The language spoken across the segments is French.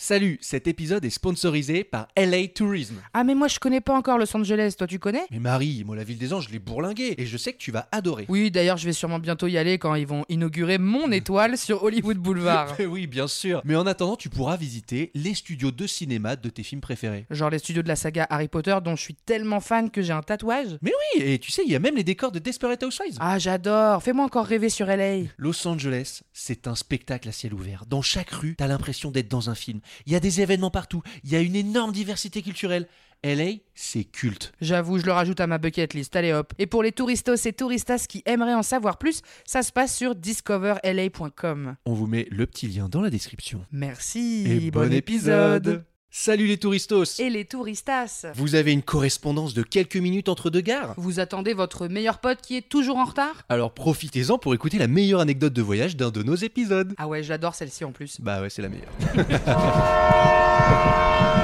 Salut, cet épisode est sponsorisé par LA Tourism. Ah mais moi je connais pas encore Los Angeles, toi tu connais? Mais Marie, moi la ville des anges, je l'ai bourlingué et je sais que tu vas adorer. Oui, d'ailleurs je vais sûrement bientôt y aller quand ils vont inaugurer mon étoile sur Hollywood Boulevard. oui, bien sûr. Mais en attendant, tu pourras visiter les studios de cinéma de tes films préférés. Genre les studios de la saga Harry Potter dont je suis tellement fan que j'ai un tatouage. Mais oui, et tu sais, il y a même les décors de Desperate Housewives. Ah j'adore, fais-moi encore rêver sur LA. Los Angeles, c'est un spectacle à ciel ouvert. Dans chaque rue, t'as l'impression d'être dans un film. Il y a des événements partout. Il y a une énorme diversité culturelle. LA, c'est culte. J'avoue, je le rajoute à ma bucket list. Allez hop. Et pour les touristos et touristas qui aimeraient en savoir plus, ça se passe sur discoverla.com. On vous met le petit lien dans la description. Merci. Et bon épisode. Salut les touristos Et les touristas. Vous avez une correspondance de quelques minutes entre deux gares? Vous attendez votre meilleur pote qui est toujours en retard? Alors profitez-en pour écouter la meilleure anecdote de voyage d'un de nos épisodes. Ah ouais, j'adore celle-ci en plus. Bah ouais, c'est la meilleure.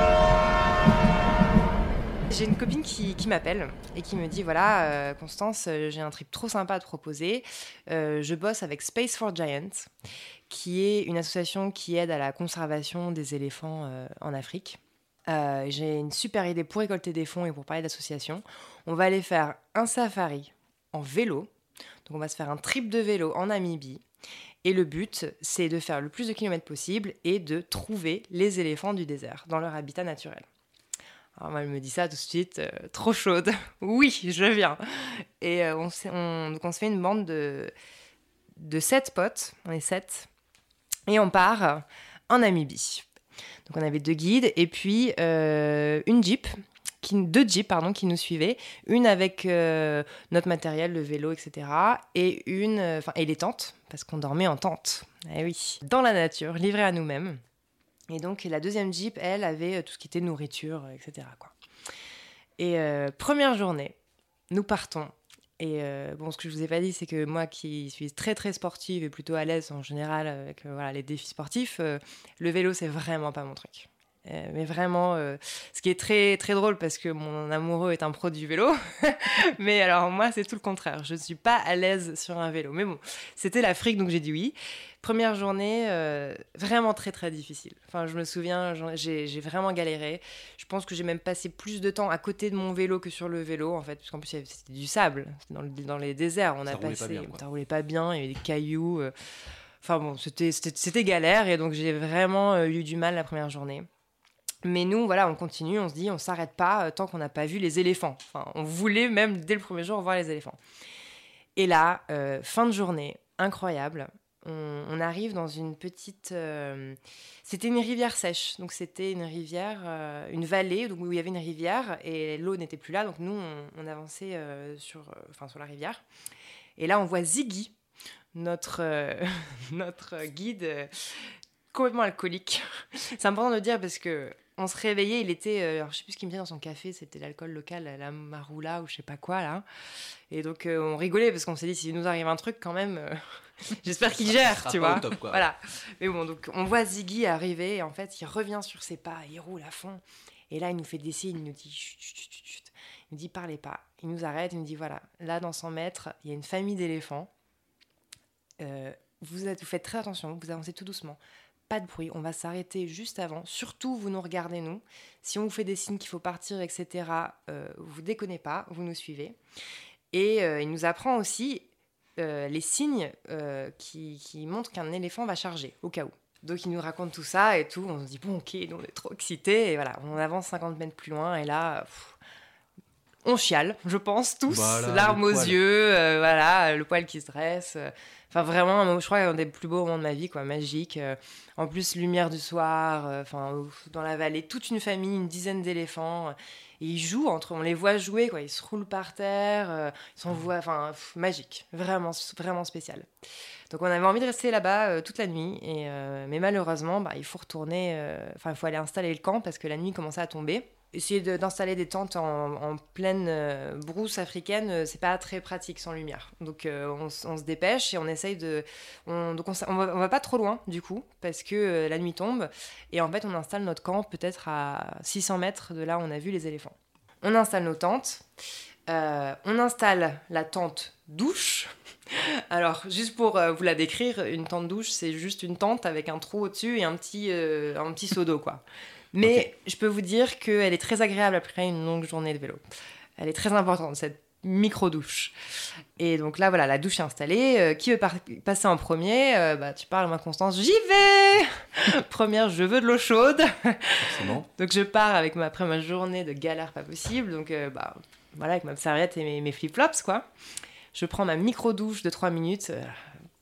J'ai une copine qui, m'appelle et qui me dit voilà, euh, Constance, euh, j'ai un trip trop sympa à te proposer. Euh, je bosse avec Space for Giants, qui est une association qui aide à la conservation des éléphants en Afrique. J'ai une super idée pour récolter des fonds et pour parler d'association. On va aller faire un safari en vélo. Donc on va se faire un trip de vélo en Namibie. Et le but, c'est de faire le plus de kilomètres possible et de trouver les éléphants du désert dans leur habitat naturel. Alors elle me dit ça tout de suite, euh, trop chaude. oui, je viens. Et euh, on, on- se fait une bande de, de sept potes, on est sept, et on part en Namibie. Donc on avait deux guides et puis euh, une jeep, qui, deux jeeps pardon, qui nous suivaient, une avec notre matériel, le vélo, etc. Et une, et les tentes, parce qu'on dormait en tente. Eh oui, dans la nature, livré à nous-mêmes. Et donc la deuxième Jeep, elle, avait euh, tout ce qui était nourriture, euh, etc. Quoi. Et euh, première journée, nous partons. Et bon, ce que je vous ai pas dit, c'est que moi qui suis très très sportive et plutôt à l'aise en général avec voilà, les défis sportifs, le vélo, c'est vraiment pas mon truc. Euh, mais vraiment, euh, ce qui est très très drôle parce que mon amoureux est un pro du vélo. mais alors moi, c'est tout le contraire. Je ne suis pas à l'aise sur un vélo. Mais bon, c'était l'Afrique, donc j'ai dit oui. Première journée, euh, vraiment très très difficile. Enfin, je me souviens, j'ai vraiment galéré. Je pense que j'ai même passé plus de temps à côté de mon vélo que sur le vélo, en fait, parce qu'en plus c'était du sable, c'était dans, le- dans les déserts. On Ça a roulait pas passé, bien, ça roulait pas bien, il y avait des cailloux. Enfin bon, c'était- galère et donc j'ai vraiment eu du mal la première journée. Mais nous, voilà, on continue, on se dit, on s'arrête pas euh, tant qu'on n'a pas vu les éléphants. Enfin, on voulait même dès le premier jour voir les éléphants. Et là, euh, fin de journée, incroyable. On, arrive dans une petite. euh, c'était une rivière sèche, donc c'était une rivière, une vallée où il y avait une rivière et l'eau n'était plus là, donc nous on, avançait sur, enfin, sur la rivière. Et là on voit Ziggy, notre, notre guide complètement alcoolique. C'est important de le dire parce que on se réveillait, il était, euh, alors, je sais plus ce qu'il me disait dans son café, c'était l'alcool local, la maroula ou je sais pas quoi là. Et donc euh, on rigolait parce qu'on s'est dit s'il nous arrive un truc quand même, euh, j'espère qu'il gère, sera tu pas vois. au top, quoi. Voilà. Mais bon, donc on voit Ziggy arriver et en fait il revient sur ses pas, il roule à fond. Et là il nous fait des signes, il nous dit chut, chut, chut, chut, chut. Il nous dit parlez pas. Il nous arrête, il nous dit voilà, là dans 100 mètres, il y a une famille d'éléphants. Euh, vous, êtes- vous faites très attention, vous avancez tout doucement. Pas de bruit, on va s'arrêter juste avant. Surtout, vous nous regardez, nous. Si on vous fait des signes qu'il faut partir, etc., euh, vous déconnez pas, vous nous suivez. Et euh, il nous apprend aussi euh, les signes qui, qui montrent qu'un éléphant va charger, au cas où. Donc il nous raconte tout ça et tout. On se dit, bon, ok, on est trop excités. Et voilà, on avance 50 mètres plus loin. Et là, on chiale, je pense, tous. Voilà, larmes aux yeux, euh, voilà, le poil qui se dresse. euh. Enfin, vraiment, je crois, un des plus beaux moments de ma vie, quoi, magique. Euh, en plus, lumière du soir, euh, enfin, dans la vallée, toute une famille, une dizaine d'éléphants. et ils jouent entre eux, on les voit jouer, quoi. Ils se roulent par terre, ils s'envoient, enfin, magique. Vraiment, vraiment spécial. Donc, on avait envie de rester là-bas toute la nuit. Et, mais malheureusement, bah, il faut retourner, enfin, il faut aller installer le camp parce que la nuit commençait à tomber. Essayer d'installer des tentes en, pleine euh, brousse africaine, euh, c'est pas très pratique sans lumière. Donc euh, on, se dépêche et on essaye de. On, donc va, on va pas trop loin du coup, parce que euh, la nuit tombe. Et en fait, on installe notre camp peut-être à 600 mètres de là où on a vu les éléphants. On installe nos tentes. On installe la tente douche. Alors, juste pour vous la décrire, une tente douche, c'est juste une tente avec un trou au-desseau et un petit, un petit seau d'eau, quoi. Mais je peux vous dire qu'elle est très agréable après une longue journée de vélo. Elle est très importante, cette micro-douche. Et donc là, voilà, la douche est installée. Euh, qui veut passer en premier? Euh, bah, Tu parles, moi, Constance, j'y vais Première, je veux de l'eau chaude. Donc je pars avec ma, après ma journée de galère pas possible. Donc euh, bah, voilà, avec ma serviette et mes, mes flip-flops, quoi. Je prends ma micro-douche de 3 minutes.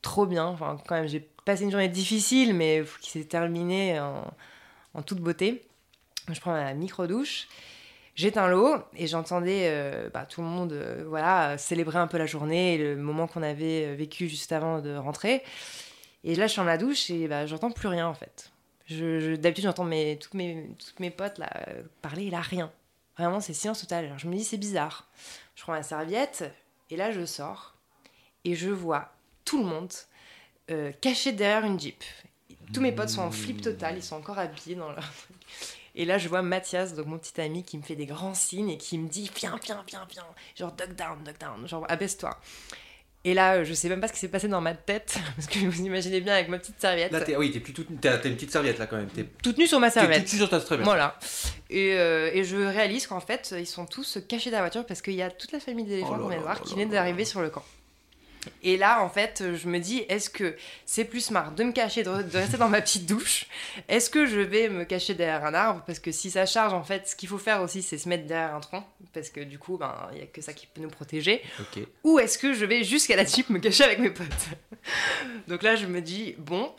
trop bien. Enfin, quand même, j'ai passé une journée difficile, mais qui s'est terminée en, en toute beauté. Je prends ma micro-douche. J'éteins l'eau et j'entendais euh, bah, tout le monde euh, voilà, célébrer un peu la journée et le moment qu'on avait euh, vécu juste avant de rentrer. Et là, je suis dans la douche et bah, j'entends plus rien en fait. D'habitude, j'entends mes, toutes, mes, toutes mes potes là, parler et là, rien. Vraiment, c'est silence total. Alors je me dis, c'est bizarre. Je prends ma serviette et là, je sors et je vois tout le monde caché derrière une Jeep. Tous mes potes sont en flip total, ils sont encore habillés dans leur truc. Et là, je vois Mathias, donc mon petit ami, qui me fait des grands signes et qui me dit Viens, viens, viens, viens. Genre, duck down, duck down. Genre, abaisse-toi. Et là, je sais même pas ce qui s'est passé dans ma tête, parce que vous imaginez bien avec ma petite serviette, Là, t'es, oui, t'es plus toute, t'as, t'as une petite serviette là quand même. T'es, toute nue sur ma serviette. toute nue sur ta serviette. Voilà. Et, euh, et je réalise qu'en fait, ils sont tous cachés dans la voiture parce qu'il y a toute la famille d'éléphants Oh qu'on vient voir qui vient d'arriver sur le camp. Et là, en fait, je me dis, est-ce que c'est plus smart de me cacher, de, de rester dans ma petite douche Est-ce que je vais me cacher derrière un arbre Parce que si ça charge, en fait, ce qu'il faut faire aussi, c'est se mettre derrière un tronc. Parce que du coup, ben, il n'y a que ça qui peut nous protéger. Ou est-ce que je vais jusqu'à la Jeep me cacher avec mes potes Donc là, je me dis, bon.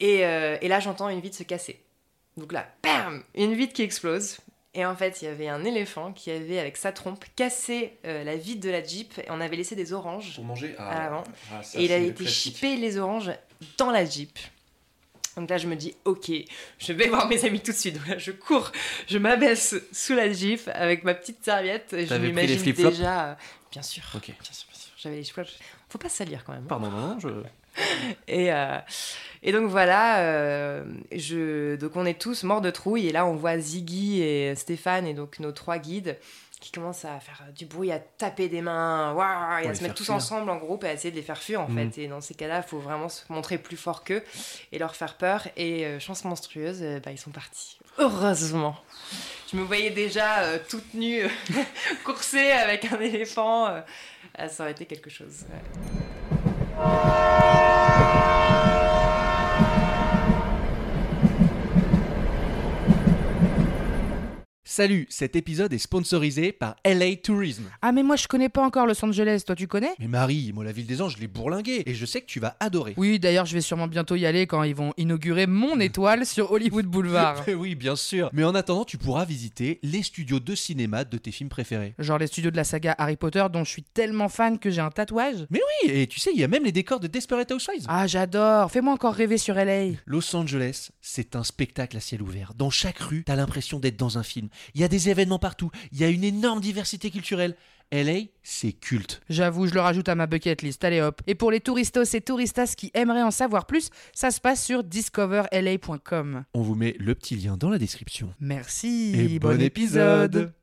Et, euh, et là, j'entends une vitre se casser. Donc là, bam Une vitre qui explose. Et en fait, il y avait un éléphant qui avait, avec sa trompe, cassé euh, la vitre de la Jeep. Et on avait laissé des oranges. Pour manger À l'avant. ah, ça, et il c'est a le été chippé les oranges dans la Jeep. Donc là, je me dis, ok, je vais voir mes amis tout de suite. Donc là, je cours, je m'abaisse sous la Jeep avec ma petite serviette. Et je m'imagine flip-flops déjà. euh, bien sûr. Ok. Bien sûr, bien sûr. J'avais les flip-flops. Faut pas salir quand même. hein. Pardon, non, je. Et, euh, et donc voilà, euh, je, donc on est tous morts de trouille. Et là, on voit Ziggy et Stéphane, et donc nos trois guides, qui commencent à faire du bruit, à taper des mains, waouh, et à se mettre tous fuir. ensemble en groupe et à essayer de les faire fuir en Mhm. fait. Et dans ces cas-là, il faut vraiment se montrer plus fort qu'eux et leur faire peur. Et euh, chance monstrueuse, bah, ils sont partis. Heureusement. Je me voyais déjà euh, toute nue, coursée avec un éléphant. euh, ça aurait été quelque chose. ouais. Salut, cet épisode est sponsorisé par LA Tourism. Ah, mais moi, je connais pas encore Los Angeles. Toi, tu connais? Mais Marie, moi la ville des anges, je l'ai bourlinguée et je sais que tu vas adorer. Oui, d'ailleurs, je vais sûrement bientôt y aller quand ils vont inaugurer mon étoile sur Hollywood Boulevard. oui, bien sûr. Mais en attendant, tu pourras visiter les studios de cinéma de tes films préférés. Genre les studios de la saga Harry Potter dont je suis tellement fan que j'ai un tatouage. Oui, et tu sais, il y a même les décors de Desperate Housewives. Ah, j'adore. Fais-moi encore rêver sur LA. Los Angeles, c'est un spectacle à ciel ouvert. Dans chaque rue, t'as l'impression d'être dans un film. Il y a des événements partout. Il y a une énorme diversité culturelle. LA, c'est culte. J'avoue, je le rajoute à ma bucket list. Allez hop. Et pour les touristos et touristas qui aimeraient en savoir plus, ça se passe sur discoverla.com. On vous met le petit lien dans la description. Merci. Et bon épisode